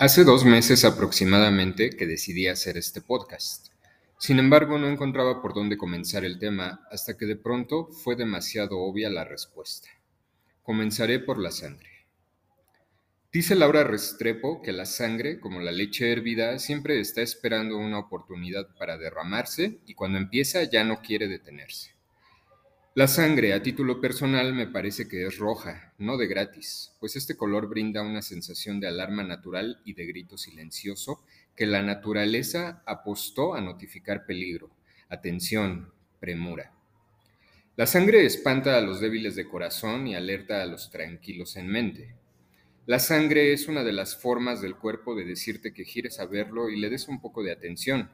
Hace dos meses aproximadamente que decidí hacer este podcast. Sin embargo, no encontraba por dónde comenzar el tema hasta que de pronto fue demasiado obvia la respuesta. Comenzaré por la sangre. Dice Laura Restrepo que la sangre, como la leche hervida, siempre está esperando una oportunidad para derramarse y cuando empieza ya no quiere detenerse. La sangre, a título personal, me parece que es roja, no de gratis, pues este color brinda una sensación de alarma natural y de grito silencioso que la naturaleza apostó a notificar peligro, atención, premura. La sangre espanta a los débiles de corazón y alerta a los tranquilos en mente. La sangre es una de las formas del cuerpo de decirte que quieres saberlo y le des un poco de atención.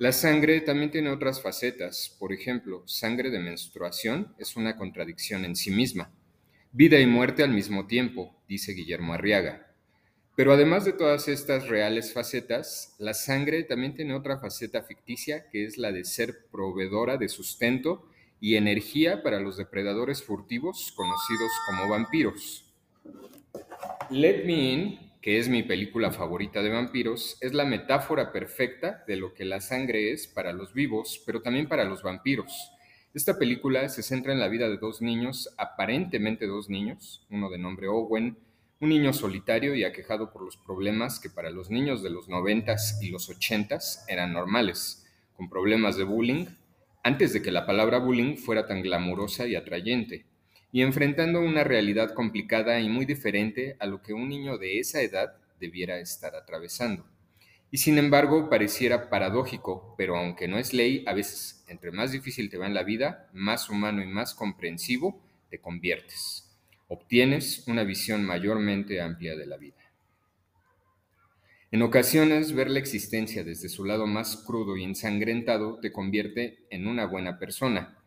La sangre también tiene otras facetas. Por ejemplo, sangre de menstruación es una contradicción en sí misma. Vida y muerte al mismo tiempo, dice Guillermo Arriaga. Pero además de todas estas reales facetas, la sangre también tiene otra faceta ficticia que es la de ser proveedora de sustento y energía para los depredadores furtivos conocidos como vampiros. Let Me In que es mi película favorita de vampiros, es la metáfora perfecta de lo que la sangre es para los vivos, pero también para los vampiros. Esta película se centra en la vida de dos niños, aparentemente dos niños, uno de nombre Owen, un niño solitario y aquejado por los problemas que para los niños de los noventas y los ochentas eran normales, con problemas de bullying, antes de que la palabra bullying fuera tan glamurosa y atrayente y enfrentando una realidad complicada y muy diferente a lo que un niño de esa edad debiera estar atravesando. Y sin embargo, pareciera paradójico, pero aunque no es ley, a veces entre más difícil te va en la vida, más humano y más comprensivo te conviertes. Obtienes una visión mayormente amplia de la vida. En ocasiones, ver la existencia desde su lado más crudo y ensangrentado te convierte en una buena persona,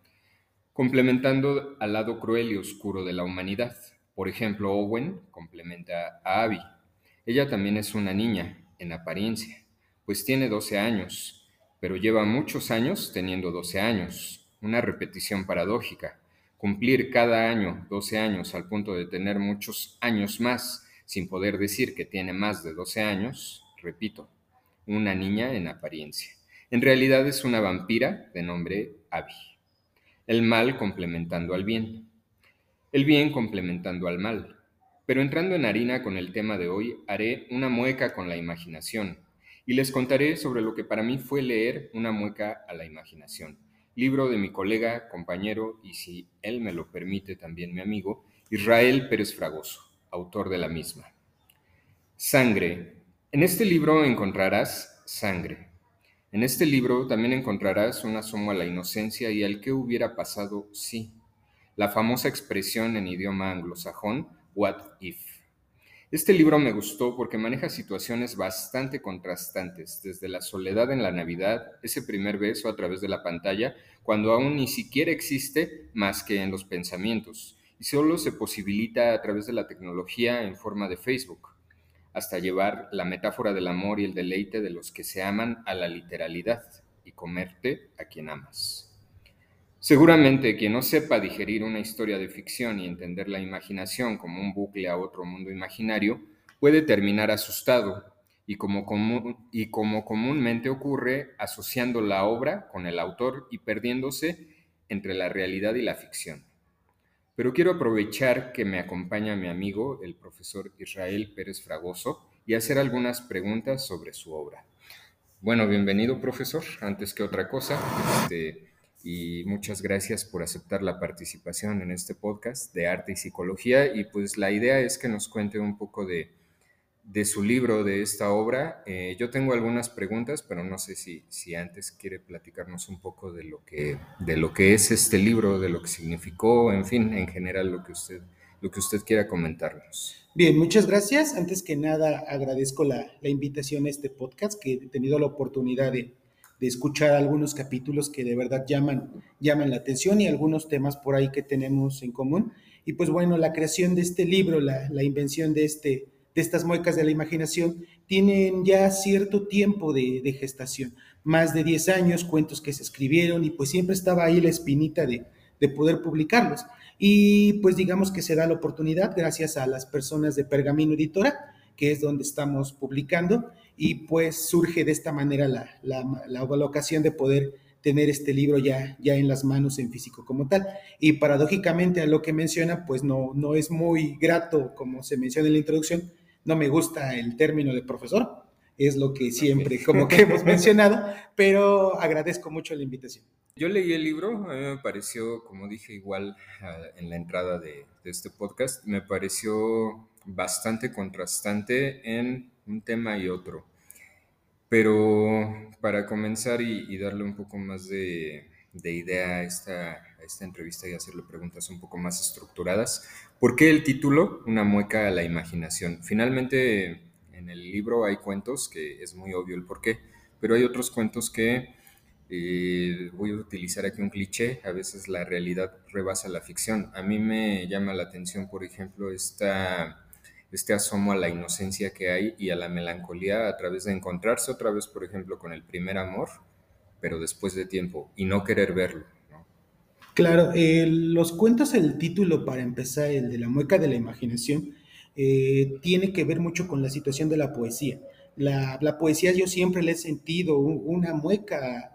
complementando al lado cruel y oscuro de la humanidad. Por ejemplo, Owen complementa a Abby. Ella también es una niña, en apariencia, pues tiene 12 años, pero lleva muchos años teniendo 12 años. Una repetición paradójica. Cumplir cada año 12 años al punto de tener muchos años más sin poder decir que tiene más de 12 años, repito, una niña en apariencia. En realidad es una vampira de nombre Abby el mal complementando al bien, el bien complementando al mal. Pero entrando en harina con el tema de hoy, haré una mueca con la imaginación y les contaré sobre lo que para mí fue leer Una mueca a la imaginación, libro de mi colega, compañero y si él me lo permite también mi amigo, Israel Pérez Fragoso, autor de la misma. Sangre. En este libro encontrarás sangre, en este libro también encontrarás un asomo a la inocencia y al que hubiera pasado si, la famosa expresión en idioma anglosajón, what if. Este libro me gustó porque maneja situaciones bastante contrastantes, desde la soledad en la Navidad, ese primer beso a través de la pantalla, cuando aún ni siquiera existe más que en los pensamientos, y solo se posibilita a través de la tecnología en forma de Facebook hasta llevar la metáfora del amor y el deleite de los que se aman a la literalidad y comerte a quien amas. Seguramente quien no sepa digerir una historia de ficción y entender la imaginación como un bucle a otro mundo imaginario, puede terminar asustado y como, y como comúnmente ocurre, asociando la obra con el autor y perdiéndose entre la realidad y la ficción. Pero quiero aprovechar que me acompaña mi amigo, el profesor Israel Pérez Fragoso, y hacer algunas preguntas sobre su obra. Bueno, bienvenido, profesor, antes que otra cosa, este, y muchas gracias por aceptar la participación en este podcast de arte y psicología. Y pues la idea es que nos cuente un poco de, de su libro, de esta obra. Eh, yo tengo algunas preguntas, pero no sé si, si antes quiere platicarnos un poco de lo, que, de lo que es este libro, de lo que significó, en fin, en general lo que usted, lo que usted quiera comentarnos. Bien, muchas gracias. Antes que nada, agradezco la, la invitación a este podcast, que he tenido la oportunidad de, de, escuchar algunos capítulos que de verdad llaman, llaman la atención y algunos temas por ahí que tenemos en común. Y pues bueno, la creación de este libro, la, la invención de este de estas muecas de la imaginación tienen ya cierto tiempo de, gestación, más de 10 años, cuentos que se escribieron y pues siempre estaba ahí la espinita de, de poder publicarlos. Y pues digamos que se da la oportunidad gracias a las personas de Pergamino Editora que es donde estamos publicando, y pues surge de esta manera la, la, la ocasión de poder tener este libro ya, ya en las manos en físico como tal. Y paradójicamente a lo que menciona, pues no, no es muy grato, como se menciona en la introducción, no me gusta el término de profesor, es lo que siempre como que hemos mencionado, pero agradezco mucho la invitación. Yo leí el libro, a mí me pareció, como dije igual ah, en la entrada de, de este podcast, me pareció bastante contrastante en un tema y otro. Pero para comenzar y, darle un poco más de, idea a esta, esta, entrevista y hacerle preguntas un poco más estructuradas, ¿por qué el título Una mueca a la imaginación? Finalmente, en el libro hay cuentos que es muy obvio el por qué, pero hay otros cuentos que eh, voy a utilizar aquí un cliché, a veces la realidad rebasa la ficción. A mí me llama la atención, por ejemplo, esta este asomo a la inocencia que hay y a la melancolía a través de encontrarse otra vez, por ejemplo, con el primer amor, pero después de tiempo y no querer verlo. Claro, los cuentos, el título para empezar, el de la mueca de la imaginación, eh, tiene que ver mucho con la situación de la poesía. La, poesía yo siempre le he sentido una mueca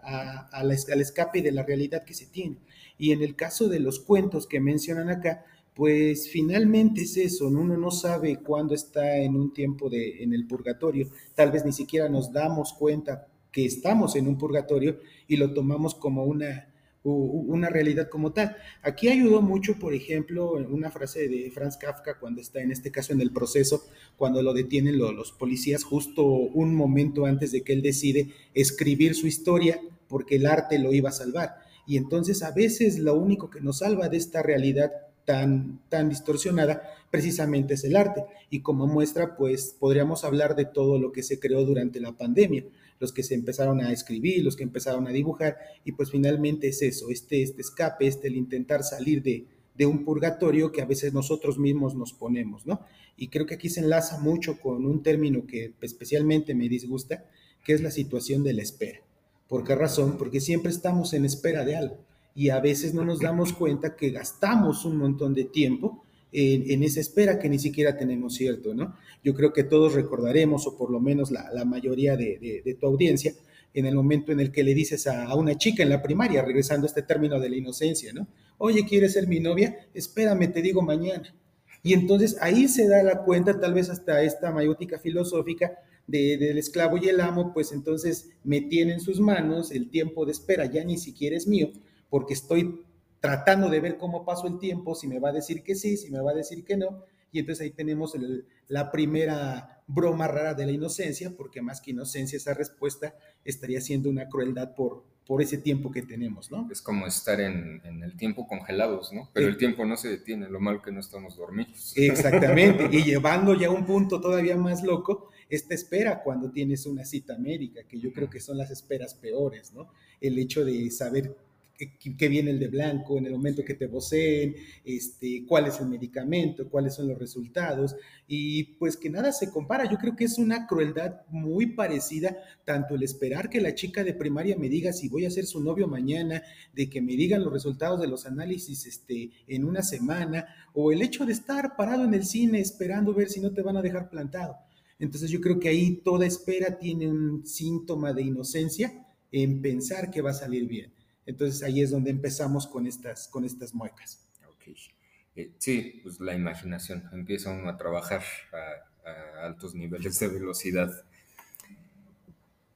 al escape de la realidad que se tiene. Y en el caso de los cuentos que mencionan acá, pues finalmente es eso, uno no sabe cuándo está en un tiempo de, en el purgatorio, tal vez ni siquiera nos damos cuenta que estamos en un purgatorio y lo tomamos como una, una realidad como tal. Aquí ayudó mucho, por ejemplo, una frase de Franz Kafka cuando está en este caso en el proceso, cuando lo detienen los policías justo un momento antes de que él decide escribir su historia porque el arte lo iba a salvar. Y entonces a veces lo único que nos salva de esta realidad tan, tan distorsionada, precisamente es el arte. Y como muestra, pues podríamos hablar de todo lo que se creó durante la pandemia, los que se empezaron a escribir, los que empezaron a dibujar, y pues finalmente es eso, este, este escape, este el intentar salir de, de un purgatorio que a veces nosotros mismos nos ponemos, ¿no? Y creo que aquí se enlaza mucho con un término que especialmente me disgusta, que es la situación de la espera. ¿Por qué razón? Porque siempre estamos en espera de algo y a veces no nos damos cuenta que gastamos un montón de tiempo en, esa espera que ni siquiera tenemos cierto, ¿no? Yo creo que todos recordaremos, o por lo menos la, mayoría de, tu audiencia, en el momento en el que le dices a, una chica en la primaria, regresando a este término de la inocencia, ¿no? Oye, ¿quieres ser mi novia? Espérame, te digo mañana. Y entonces ahí se da la cuenta, tal vez hasta esta mayótica filosófica, del esclavo y el amo, pues entonces me tiene en sus manos el tiempo de espera, ya ni siquiera es mío, porque estoy tratando de ver cómo paso el tiempo, si me va a decir que sí, si me va a decir que no. Y entonces ahí tenemos la primera broma rara de la inocencia, porque más que inocencia, esa respuesta estaría siendo una crueldad por, por ese tiempo que tenemos, ¿no? Es como estar en, el tiempo congelados, ¿no? Pero el tiempo no se detiene, lo malo que no estamos dormidos. Exactamente, y llevando ya un punto todavía más loco, esta espera cuando tienes una cita médica, que yo creo que son las esperas peores, ¿no? El hecho de saber qué viene el de blanco en el momento que te voceen, este, cuál es el medicamento, cuáles son los resultados, y pues que nada se compara. Yo creo que es una crueldad muy parecida, tanto el esperar que la chica de primaria me diga si voy a ser su novio mañana, de que me digan los resultados de los análisis este, en una semana, o el hecho de estar parado en el cine esperando ver si no te van a dejar plantado. Entonces yo creo que ahí toda espera tiene un síntoma de inocencia en pensar que va a salir bien. Entonces ahí es donde empezamos con estas, con estas muecas. Eh, sí, pues la imaginación, empieza uno a trabajar a, altos niveles de velocidad.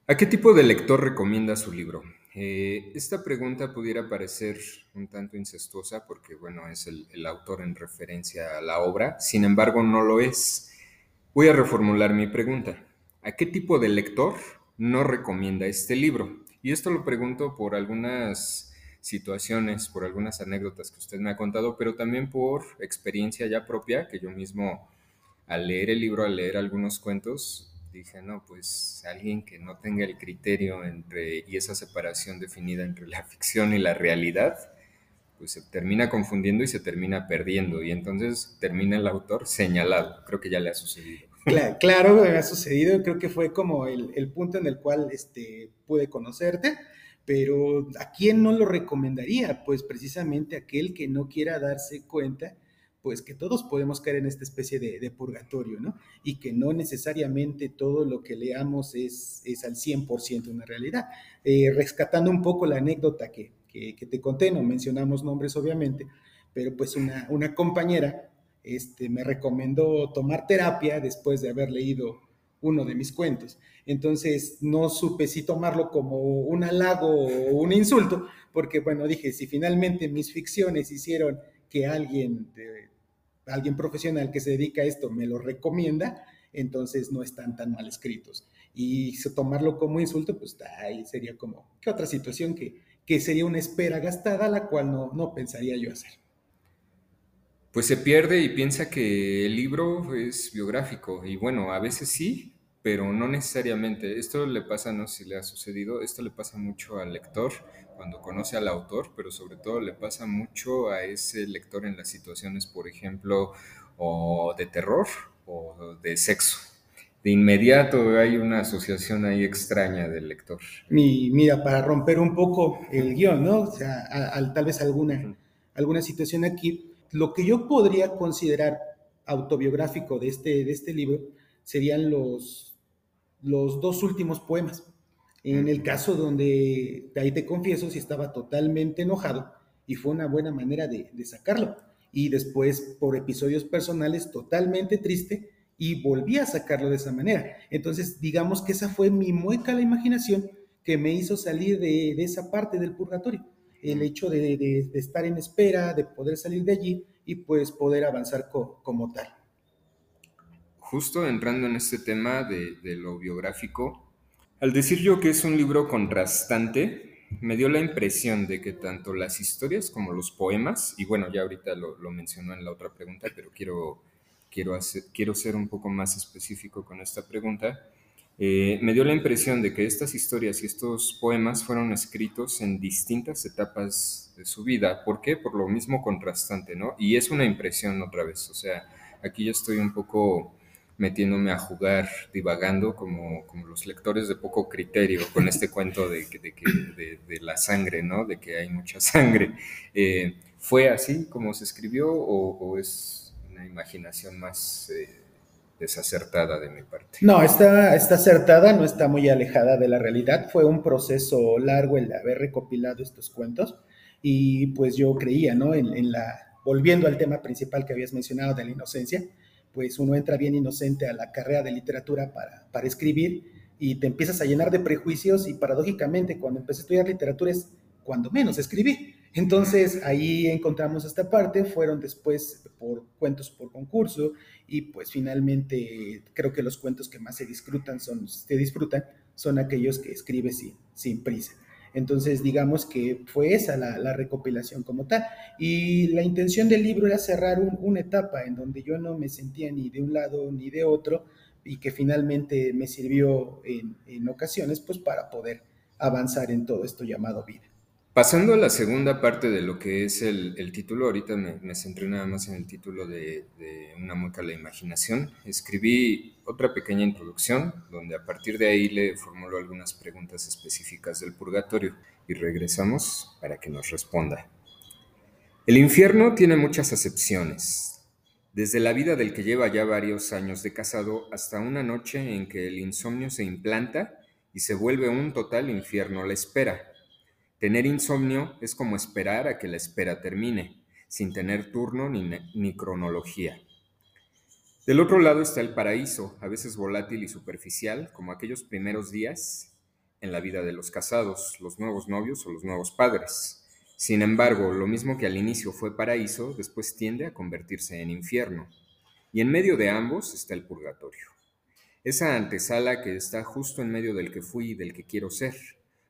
¿A qué tipo de lector recomienda su libro? Eh, esta pregunta pudiera parecer un tanto incestuosa porque, bueno, es el, autor en referencia a la obra, sin embargo no lo es. Voy a reformular mi pregunta. ¿A qué tipo de lector no recomienda este libro? Y esto lo pregunto por algunas situaciones, por algunas anécdotas que usted me ha contado, pero también por experiencia ya propia, que yo mismo al leer el libro, al leer algunos cuentos, dije, no, pues alguien que no tenga el criterio entre y esa separación definida entre la ficción y la realidad, pues se termina confundiendo y se termina perdiendo y entonces termina el autor señalado. Creo que ya le ha sucedido. Claro, ha sucedido. Creo que fue como el, punto en el cual este, pude conocerte, pero ¿a quién no lo recomendaría? Pues precisamente aquel que no quiera darse cuenta pues que todos podemos caer en esta especie de, purgatorio, ¿no? Y que no necesariamente todo lo que leamos es, es al 100% una realidad. Eh, rescatando un poco la anécdota que, te conté, no mencionamos nombres obviamente, pero pues una compañera este, me recomendó tomar terapia después de haber leído uno de mis cuentos. Entonces no supe si tomarlo como un halago o un insulto, porque bueno, dije, si finalmente mis ficciones hicieron que alguien, alguien profesional que se dedica a esto me lo recomienda, entonces no están tan mal escritos. Y tomarlo como insulto, pues ahí sería como, ¿qué otra situación que, que sería una espera gastada, la cual no, no pensaría yo hacer? Pues se pierde y piensa que el libro es biográfico, y bueno, a veces sí, pero no necesariamente. Esto le pasa, no sé si le ha sucedido, esto le pasa mucho al lector cuando conoce al autor, pero sobre todo le pasa mucho a ese lector en las situaciones, por ejemplo, o de terror o de sexo. De inmediato hay una asociación ahí extraña del lector. Mi, mira, para romper un poco el guion, ¿no? O sea, tal vez alguna, alguna situación aquí, lo que yo podría considerar autobiográfico de este, de este libro serían los, los dos últimos poemas. En el caso donde, ahí te confieso, si estaba totalmente enojado y fue una buena manera de, sacarlo. Y después, por episodios personales, totalmente triste y volví a sacarlo de esa manera. Entonces, digamos que esa fue mi mueca a la imaginación que me hizo salir de, esa parte del purgatorio. El hecho de, estar en espera, de poder salir de allí y pues poder avanzar como tal. Justo entrando en este tema de, lo biográfico, al decir yo que es un libro contrastante, me dio la impresión de que tanto las historias como los poemas, y bueno, ya ahorita lo, mencionó en la otra pregunta, pero quiero, quiero, quiero ser un poco más específico con esta pregunta, eh, me dio la impresión de que estas historias y estos poemas fueron escritos en distintas etapas de su vida. ¿Por qué? Por lo mismo contrastante, ¿no? Y es una impresión otra vez, o sea, aquí yo estoy un poco metiéndome a jugar, divagando como, como los lectores de poco criterio con este cuento de, de, de, la sangre, ¿no? De que hay mucha sangre. Eh, ¿Fue así como se escribió o, es una imaginación más eh, desacertada de mi parte? No, está, está acertada, no está muy alejada de la realidad. Fue un proceso largo el de haber recopilado estos cuentos y pues yo creía, ¿no? En, en la, volviendo al tema principal que habías mencionado de la inocencia, pues uno entra bien inocente a la carrera de literatura para, para escribir y te empiezas a llenar de prejuicios y paradójicamente cuando empecé a estudiar literatura es cuando menos escribí. Entonces ahí encontramos esta parte, fueron después por cuentos por concurso y pues finalmente creo que los cuentos que más se disfrutan son, se disfrutan son aquellos que escribes sin, sin prisa. Entonces, digamos que fue esa la, recopilación como tal. Y la intención del libro era cerrar una etapa en donde yo no me sentía ni de un lado ni de otro y que finalmente me sirvió en, en ocasiones pues para poder avanzar en todo esto llamado vida. Pasando a la segunda parte de lo que es el, título, ahorita me, centré nada más en el título de, Una mueca a la imaginación. Escribí otra pequeña introducción donde a partir de ahí le formulo algunas preguntas específicas del purgatorio y regresamos para que nos responda. El infierno tiene muchas acepciones, desde la vida del que lleva ya varios años de casado hasta una noche en que el insomnio se implanta y se vuelve un total infierno la espera Tener insomnio es como esperar a que la espera termine, sin tener turno ni, cronología. Del otro lado está el paraíso, a veces volátil y superficial, como aquellos primeros días en la vida de los casados, los nuevos novios o los nuevos padres. Sin embargo, lo mismo que al inicio fue paraíso, después tiende a convertirse en infierno. Y en medio de ambos está el purgatorio. Esa antesala que está justo en medio del que fui y del que quiero ser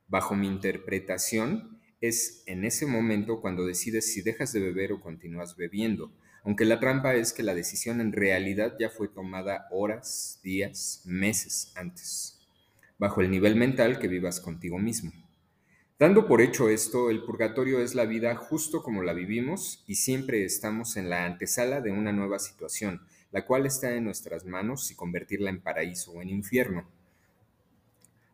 Bajo mi interpretación, es en ese momento cuando decides si dejas de beber o continúas bebiendo, aunque la trampa es que la decisión en realidad ya fue tomada horas, días, meses antes, bajo el nivel mental que vivas contigo mismo. Dando por hecho esto, el purgatorio es la vida justo como la vivimos y siempre estamos en la antesala de una nueva situación, la cual está en nuestras manos si convertirla en paraíso o en infierno.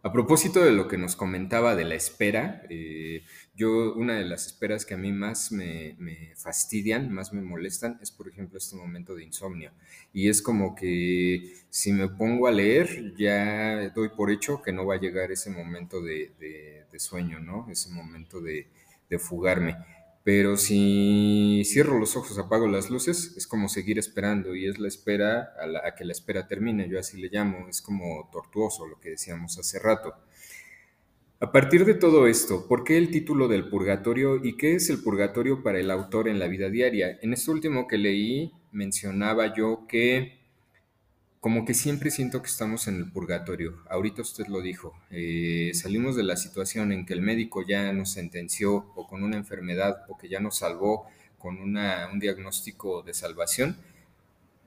A propósito de lo que nos comentaba de la espera, eh, yo una de las esperas que a mí más me, fastidian, más me molestan, es por ejemplo este momento de insomnio. Y es como que si me pongo a leer, ya doy por hecho que no va a llegar ese momento de, sueño, ¿no? Ese momento de fugarme. Pero si cierro los ojos, apago las luces, es como seguir esperando y es la espera a, la, que la espera termine, yo así le llamo, es como tortuoso lo que decíamos hace rato. A partir de todo esto, ¿por qué el título del purgatorio y qué es el purgatorio para el autor en la vida diaria? En esto último que leí mencionaba yo que como que siempre siento que estamos en el purgatorio. Ahorita usted lo dijo, eh, salimos de la situación en que el médico ya nos sentenció o con una enfermedad o que ya nos salvó con una, un diagnóstico de salvación.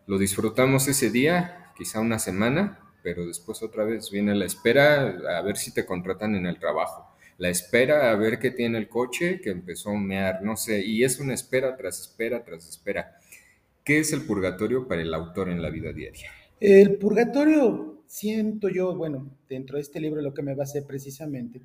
Lo disfrutamos ese día, quizá una semana, pero después otra vez viene la espera a ver si te contratan en el trabajo. La espera a ver qué tiene el coche que empezó a mear, no sé, y es una espera tras espera tras espera. ¿Qué es el purgatorio para el autor en la vida diaria? El purgatorio, siento yo, bueno, dentro de este libro lo que me basé precisamente,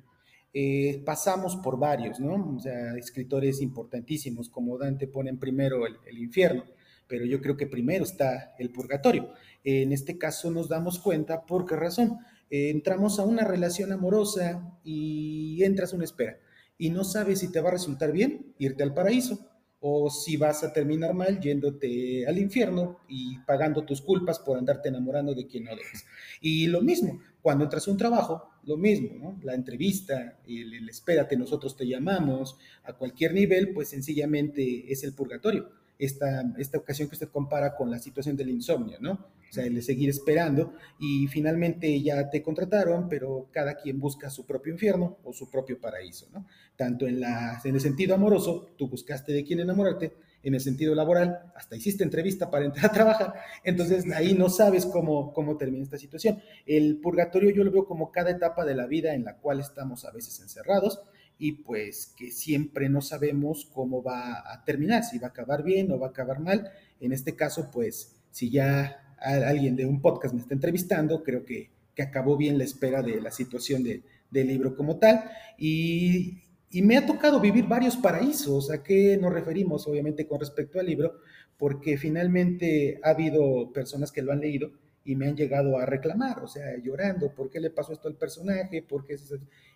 eh, pasamos por varios, ¿no? O sea, escritores importantísimos como Dante ponen primero el, infierno, pero yo creo que primero está el purgatorio. En este caso nos damos cuenta por qué razón. Entramos a una relación amorosa y entras a una espera y no sabes si te va a resultar bien irte al paraíso o si vas a terminar mal yéndote al infierno y pagando tus culpas por andarte enamorando de quien no debes. Y lo mismo, cuando entras a un trabajo, lo mismo, ¿no? La entrevista, el, el espérate, nosotros te llamamos, a cualquier nivel, pues sencillamente es el purgatorio. Esta, esta ocasión que usted compara con la situación del insomnio, ¿no? O sea, el seguir esperando y finalmente ya te contrataron, pero cada quien busca su propio infierno o su propio paraíso, ¿no? Tanto en, en el sentido amoroso, tú buscaste de quién enamorarte, en el sentido laboral, hasta hiciste entrevista para entrar a trabajar, entonces ahí no sabes cómo, cómo termina esta situación. El purgatorio yo lo veo como cada etapa de la vida en la cual estamos a veces encerrados y pues que siempre no sabemos cómo va a terminar, si va a acabar bien o va a acabar mal. En este caso, pues si ya alguien de un podcast me está entrevistando, creo que, que acabó bien la espera de la situación de, del libro como tal. Y, y, me ha tocado vivir varios paraísos. ¿A qué nos referimos? Obviamente con respecto al libro, porque finalmente ha habido personas que lo han leído y me han llegado a reclamar, o sea, llorando, ¿por qué le pasó esto al personaje? ¿Por qué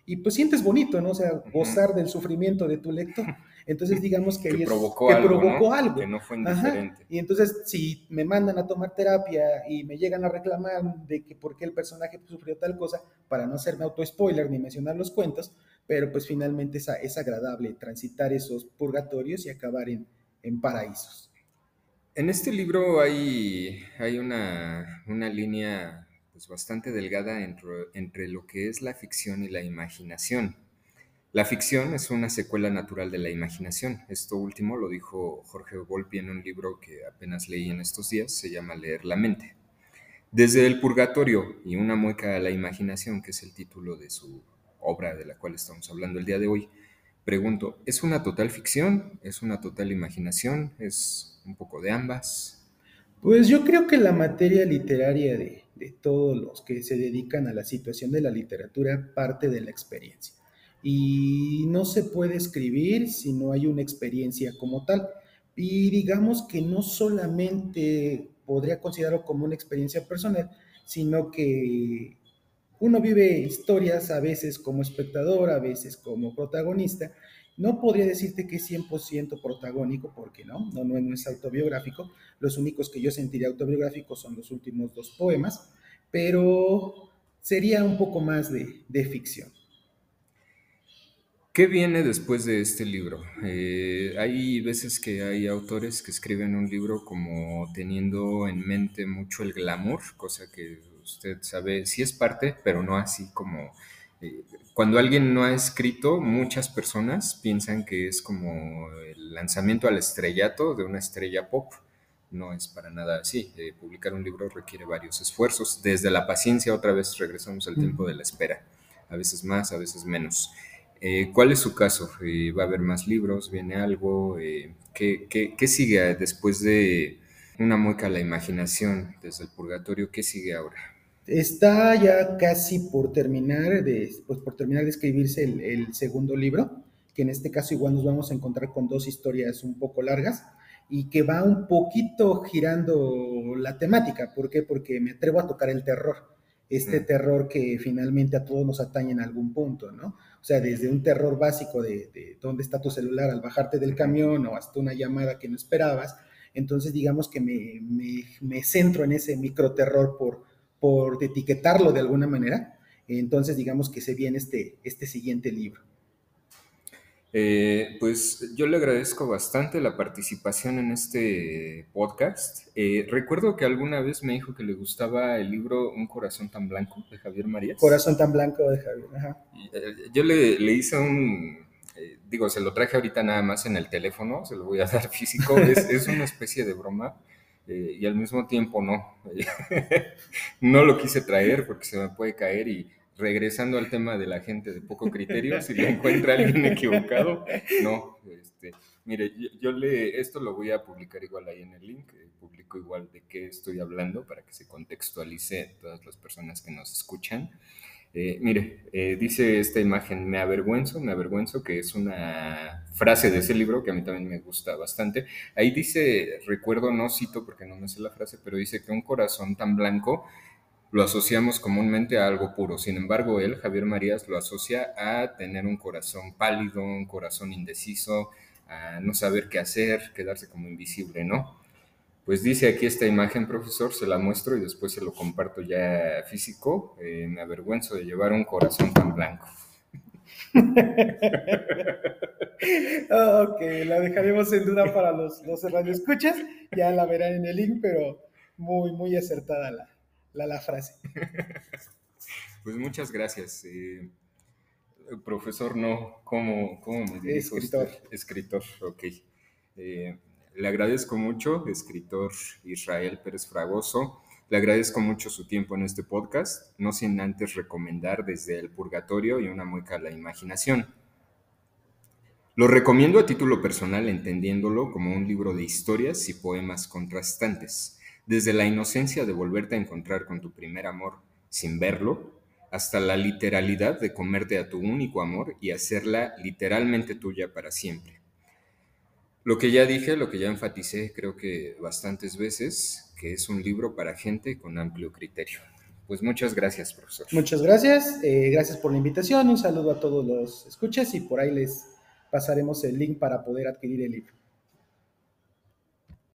Y pues sientes bonito, ¿no? O sea, gozar del sufrimiento de tu lector. Entonces, digamos que, que ahí provocó, es, algo, que provocó ¿no? algo. Que no fue indiferente. Ajá. Y entonces, si me mandan a tomar terapia y me llegan a reclamar de que por qué el personaje sufrió tal cosa, para no hacerme auto-spoiler ni mencionar los cuentos, pero pues finalmente es, es agradable transitar esos purgatorios y acabar en, en paraísos. En este libro hay, una, línea pues, bastante delgada entre, entre, lo que es la ficción y la imaginación. La ficción es una secuela natural de la imaginación. Esto último lo dijo Jorge Volpi en un libro que apenas leí en estos días, se llama Leer la mente. Desde el purgatorio y una mueca a la imaginación, que es el título de su obra de la cual estamos hablando el día de hoy, pregunto, ¿es una total ficción? ¿Es una total imaginación? ¿Es un poco de ambas? Pues yo creo que la materia literaria de, de, todos los que se dedican a la situación de la literatura parte de la experiencia. Y no se puede escribir si no hay una experiencia como tal. Y digamos que no solamente podría considerarlo como una experiencia personal, sino que uno vive historias a veces como espectador, a veces como protagonista, no podría decirte que es 100% protagónico, porque no, no, es autobiográfico. Los únicos que yo sentiría autobiográficos son los últimos dos poemas, pero sería un poco más de, de ficción. ¿Qué viene después de este libro? Eh, hay veces que hay autores que escriben un libro como teniendo en mente mucho el glamour, cosa que usted sabe, sí es parte, pero no así como cuando alguien no ha escrito, muchas personas piensan que es como el lanzamiento al estrellato de una estrella pop. No es para nada así. Eh, publicar un libro requiere varios esfuerzos. Desde la paciencia, otra vez regresamos al tiempo de la espera. A veces más, a veces menos. Eh, ¿Cuál es su caso? Eh, ¿Va a haber más libros? ¿Viene algo? ¿qué, qué, qué sigue después de una mueca a la imaginación desde el purgatorio? ¿Qué sigue ahora? Está ya casi por terminar de, pues por terminar de escribirse el, el, segundo libro, que en este caso igual nos vamos a encontrar con dos historias un poco largas y que va un poquito girando la temática. ¿Por qué? Porque me atrevo a tocar el terror. Este mm. terror que finalmente a todos nos atañe en algún punto, ¿no? O sea, desde un terror básico de, de dónde está tu celular al bajarte del camión o hasta una llamada que no esperabas. Entonces, digamos que me, me, me centro en ese microterror por por etiquetarlo de alguna manera. Entonces, digamos que se viene este, este siguiente libro. Eh, pues yo le agradezco bastante la participación en este podcast. Eh, recuerdo que alguna vez me dijo que le gustaba el libro Un corazón tan blanco de Javier Marías. Corazón tan blanco de Javier. Ajá. Eh, yo le, le, hice un, digo, se lo traje ahorita nada más en el teléfono, se lo voy a dar físico. Es, es una especie de broma eh, y al mismo tiempo no. no lo quise traer porque se me puede caer y regresando al tema de la gente de poco criterio, si le encuentra alguien equivocado, no. Este, mire, yo, le, esto lo voy a publicar igual ahí en el link, eh, publico igual de qué estoy hablando para que se contextualice todas las personas que nos escuchan. Eh, mire, eh, dice esta imagen, me avergüenzo, me avergüenzo, que es una frase de ese libro que a mí también me gusta bastante. Ahí dice, recuerdo, no cito porque no me sé la frase, pero dice que un corazón tan blanco lo asociamos comúnmente a algo puro. Sin embargo, él, Javier Marías, lo asocia a tener un corazón pálido, un corazón indeciso, a no saber qué hacer, quedarse como invisible, ¿no? Pues dice aquí esta imagen, profesor, se la muestro y después se lo comparto ya físico. Eh, me avergüenzo de llevar un corazón tan blanco. ok, la dejaremos en duda para los, los radioescuchas. Ya la verán en el link, pero muy, muy acertada la, la, la frase. Pues muchas gracias. Eh, profesor, no, ¿cómo, cómo me dijo Escritor. Usted? Escritor, ok. Eh, le agradezco mucho, escritor Israel Pérez Fragoso. Le agradezco mucho su tiempo en este podcast, no sin antes recomendar desde el purgatorio y una mueca a la imaginación. Lo recomiendo a título personal entendiéndolo como un libro de historias y poemas contrastantes, desde la inocencia de volverte a encontrar con tu primer amor sin verlo, hasta la literalidad de comerte a tu único amor y hacerla literalmente tuya para siempre. Lo que ya dije, lo que ya enfaticé creo que bastantes veces, que es un libro para gente con amplio criterio. Pues muchas gracias, profesor. Muchas gracias, eh, gracias por la invitación, un saludo a todos los escuchas y por ahí les pasaremos el link para poder adquirir el libro.